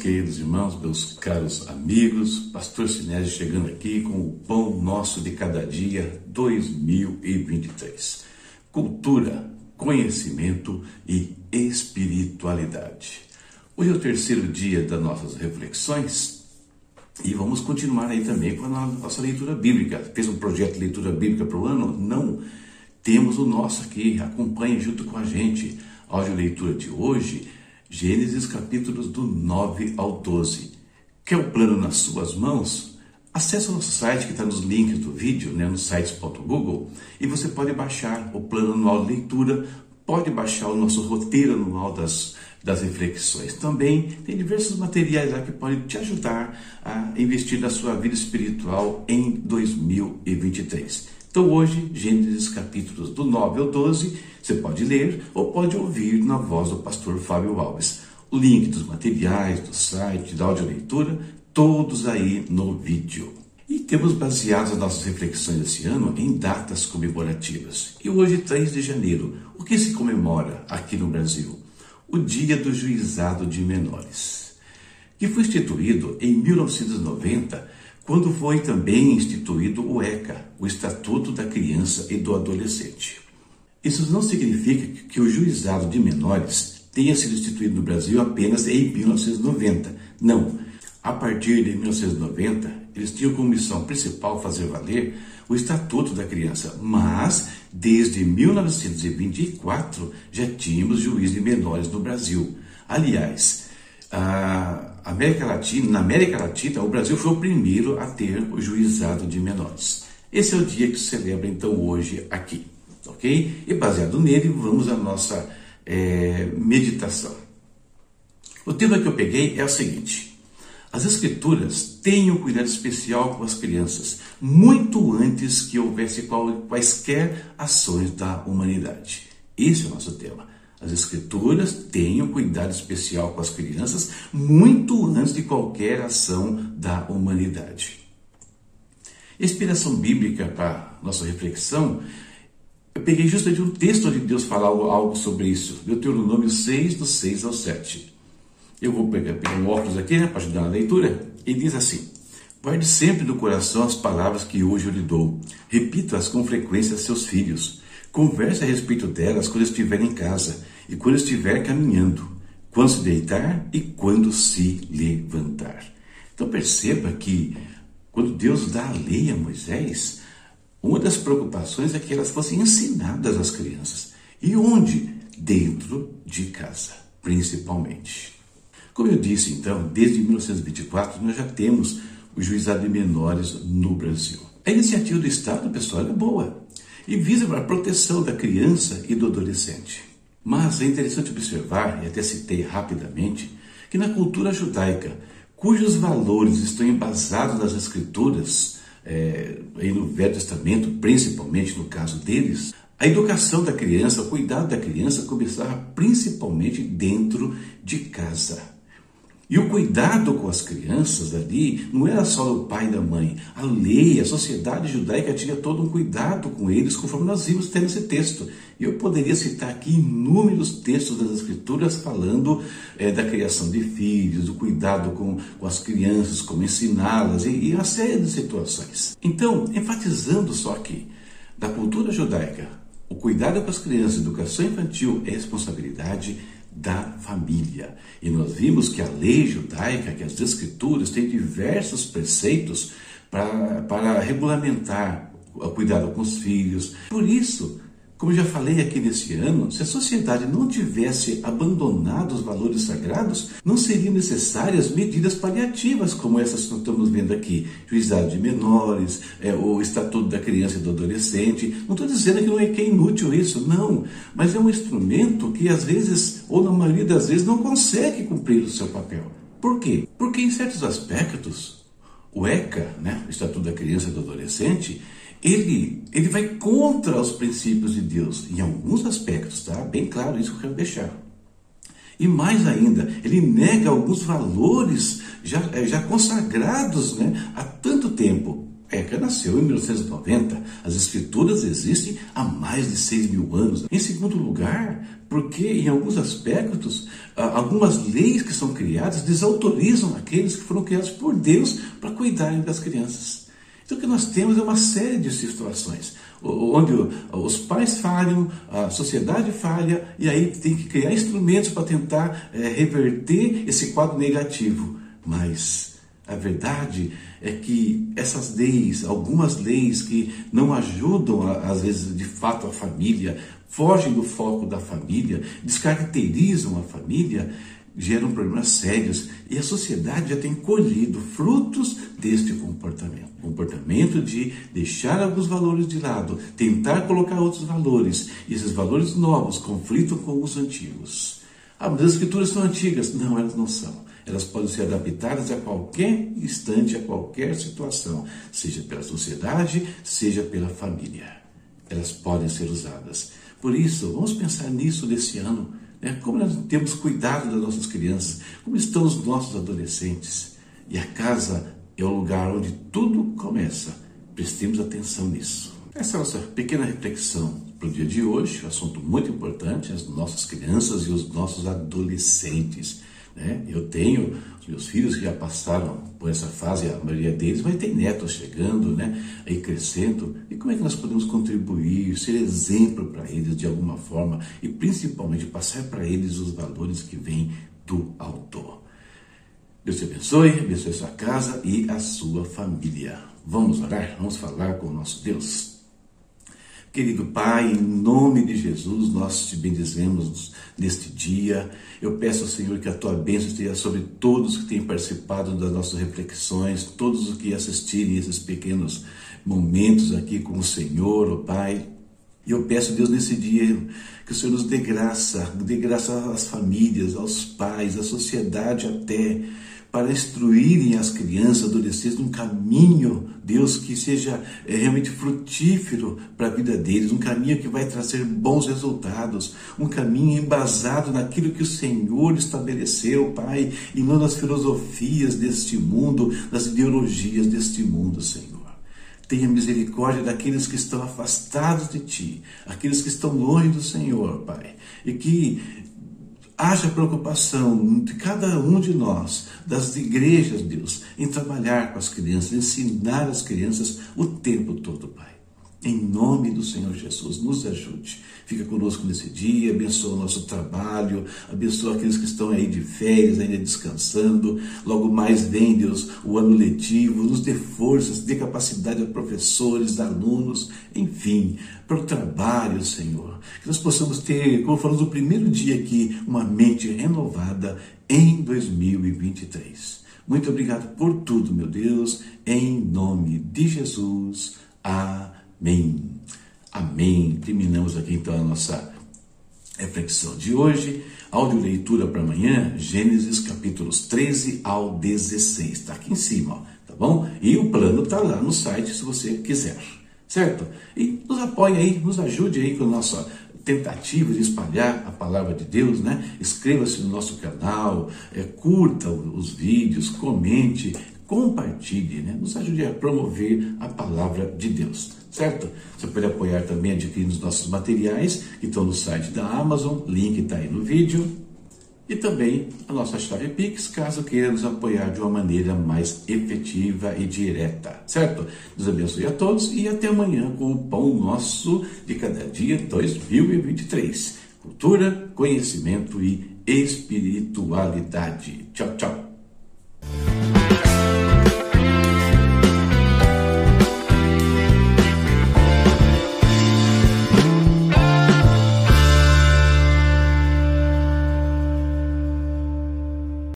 Queridos irmãos, meus caros amigos, Pastor Sinésio chegando aqui com o Pão Nosso de Cada Dia 2023. Cultura, conhecimento e espiritualidade. Hoje é o terceiro dia das nossas reflexões e vamos continuar aí também com a nossa leitura bíblica. Fez um projeto de leitura bíblica para o ano? Não. Temos o nosso aqui, acompanhe junto com a gente. A leitura de hoje Gênesis capítulos do 9 ao 12. Quer o plano nas suas mãos? Acesse o nosso site que está nos links do vídeo, né, no sites.google, e você pode baixar o plano anual de leitura, pode baixar o nosso roteiro anual das, das reflexões. Também tem diversos materiais lá que podem te ajudar a investir na sua vida espiritual em 2023. Então hoje, Gênesis capítulos do 9 ao 12, você pode ler ou pode ouvir na voz do pastor Fábio Alves. O link dos materiais, do site, da audioleitura, todos aí no vídeo. E temos baseado as nossas reflexões esse ano em datas comemorativas. E hoje, 3 de janeiro, o que se comemora aqui no Brasil? O Dia do Juizado de Menores, que foi instituído em 1990 quando foi também instituído o ECA, o Estatuto da Criança e do Adolescente. Isso não significa que o juizado de menores tenha sido instituído no Brasil apenas em 1990. Não. A partir de 1990, eles tinham como missão principal fazer valer o Estatuto da Criança, mas desde 1924 já tínhamos juiz de menores no Brasil. Aliás, a América Latina, na América Latina, o Brasil foi o primeiro a ter o juizado de menores. Esse é o dia que se celebra então hoje aqui, ok? E baseado nele, vamos à nossa é, meditação. O tema que eu peguei é o seguinte: as Escrituras têm um cuidado especial com as crianças, muito antes que houvesse quaisquer ações da humanidade. Esse é o nosso tema. As Escrituras têm um cuidado especial com as crianças muito antes de qualquer ação da humanidade. Inspiração bíblica para nossa reflexão, eu peguei justamente um texto onde Deus fala algo sobre isso, Deuteronômio 6, do 6 ao 7. Eu vou pegar, pegar um óculos aqui né, para ajudar na leitura, e diz assim: Guarde sempre no coração as palavras que hoje eu lhe dou, repita-as com frequência a seus filhos Converse a respeito delas quando estiver em casa e quando estiver caminhando, quando se deitar e quando se levantar. Então perceba que quando Deus dá a lei a Moisés, uma das preocupações é que elas fossem ensinadas às crianças. E onde? Dentro de casa, principalmente. Como eu disse, então, desde 1924 nós já temos o juizado de menores no Brasil. A iniciativa do Estado, pessoal, é boa e visa a proteção da criança e do adolescente. Mas é interessante observar, e até citei rapidamente, que na cultura judaica, cujos valores estão embasados nas escrituras, é, aí no Velho Testamento, principalmente no caso deles, a educação da criança, o cuidado da criança começava principalmente dentro de casa. E o cuidado com as crianças ali não era só do pai e da mãe. A lei, a sociedade judaica tinha todo um cuidado com eles, conforme nós vimos ter nesse texto. Eu poderia citar aqui inúmeros textos das Escrituras falando é, da criação de filhos, do cuidado com, com as crianças, como ensiná-las, e, e uma série de situações. Então, enfatizando só aqui, da cultura judaica, o cuidado com as crianças, educação infantil é responsabilidade da família. E nós vimos que a lei judaica, que as escrituras, têm diversos preceitos para, para regulamentar o cuidado com os filhos. Por isso, como já falei aqui nesse ano, se a sociedade não tivesse abandonado os valores sagrados, não seriam necessárias medidas paliativas como essas que nós estamos vendo aqui. Juizado de menores, é, o Estatuto da Criança e do Adolescente. Não estou dizendo que não é que é inútil isso, não. Mas é um instrumento que às vezes, ou na maioria das vezes, não consegue cumprir o seu papel. Por quê? Porque em certos aspectos, o ECA, né, o Estatuto da Criança e do Adolescente, ele, ele vai contra os princípios de Deus, em alguns aspectos, tá? Bem claro isso que eu quero deixar. E mais ainda, ele nega alguns valores já, eh, já consagrados né, há tanto tempo. Eka nasceu em 1990. As escrituras existem há mais de 6 mil anos. Em segundo lugar, porque em alguns aspectos, algumas leis que são criadas desautorizam aqueles que foram criados por Deus para cuidarem das crianças. Então, o que nós temos é uma série de situações onde os pais falham, a sociedade falha, e aí tem que criar instrumentos para tentar é, reverter esse quadro negativo. Mas a verdade é que essas leis, algumas leis que não ajudam, às vezes, de fato, a família, fogem do foco da família, descaracterizam a família, geram problemas sérios e a sociedade já tem colhido frutos deste comportamento. Comportamento de deixar alguns valores de lado, tentar colocar outros valores, e esses valores novos conflitam com os antigos. Ah, mas as escrituras são antigas. Não, elas não são. Elas podem ser adaptadas a qualquer instante, a qualquer situação, seja pela sociedade, seja pela família. Elas podem ser usadas. Por isso, vamos pensar nisso desse ano né? Como nós temos cuidado das nossas crianças, como estão os nossos adolescentes. E a casa é o lugar onde tudo começa. Prestemos atenção nisso. Essa é a nossa pequena reflexão para o dia de hoje, um assunto muito importante, as nossas crianças e os nossos adolescentes. Né? Eu tenho os meus filhos que já passaram por essa fase, a maioria deles vai ter netos chegando, né? aí crescendo. E como é que nós podemos contribuir, ser exemplo para eles de alguma forma e principalmente passar para eles os valores que vêm do autor? Deus te abençoe, abençoe a sua casa e a sua família. Vamos orar, vamos falar com o nosso Deus. Querido Pai, em nome de Jesus, nós te bendizemos neste dia. Eu peço ao Senhor que a tua bênção esteja sobre todos que têm participado das nossas reflexões, todos os que assistirem esses pequenos momentos aqui com o Senhor, ó Pai. E eu peço, Deus, nesse dia, que o Senhor nos dê graça, dê graça às famílias, aos pais, à sociedade até, para instruírem as crianças, adolescentes num caminho, Deus, que seja é, realmente frutífero para a vida deles, um caminho que vai trazer bons resultados, um caminho embasado naquilo que o Senhor estabeleceu, Pai, e não nas filosofias deste mundo, nas ideologias deste mundo, Senhor. Tenha misericórdia daqueles que estão afastados de Ti, aqueles que estão longe do Senhor, Pai, e que haja preocupação de cada um de nós, das igrejas, Deus, em trabalhar com as crianças, ensinar as crianças o tempo todo, Pai. Em nome do Senhor Jesus, nos ajude. Fica conosco nesse dia, abençoa o nosso trabalho, abençoa aqueles que estão aí de férias, ainda descansando. Logo mais vem, Deus, o ano letivo, nos dê forças, dê capacidade a professores, alunos, enfim, para o trabalho, Senhor. Que nós possamos ter, como falamos no primeiro dia aqui, uma mente renovada em 2023. Muito obrigado por tudo, meu Deus, em nome de Jesus. Amém. Amém. Amém. Terminamos aqui então a nossa reflexão de hoje. Áudio leitura para amanhã, Gênesis capítulos 13 ao 16. Está aqui em cima, ó, tá bom? E o plano está lá no site se você quiser, certo? E nos apoie aí, nos ajude aí com a nossa tentativa de espalhar a palavra de Deus, né? Inscreva-se no nosso canal, é, curta os vídeos, comente, compartilhe, né? nos ajude a promover a palavra de Deus, certo? Você pode apoiar também adquirindo os nossos materiais que estão no site da Amazon, link está aí no vídeo. E também a nossa chave Pix, caso queira nos apoiar de uma maneira mais efetiva e direta, certo? Deus abençoe a todos e até amanhã com o Pão Nosso de Cada Dia 2023. Cultura, conhecimento e espiritualidade. Tchau, tchau.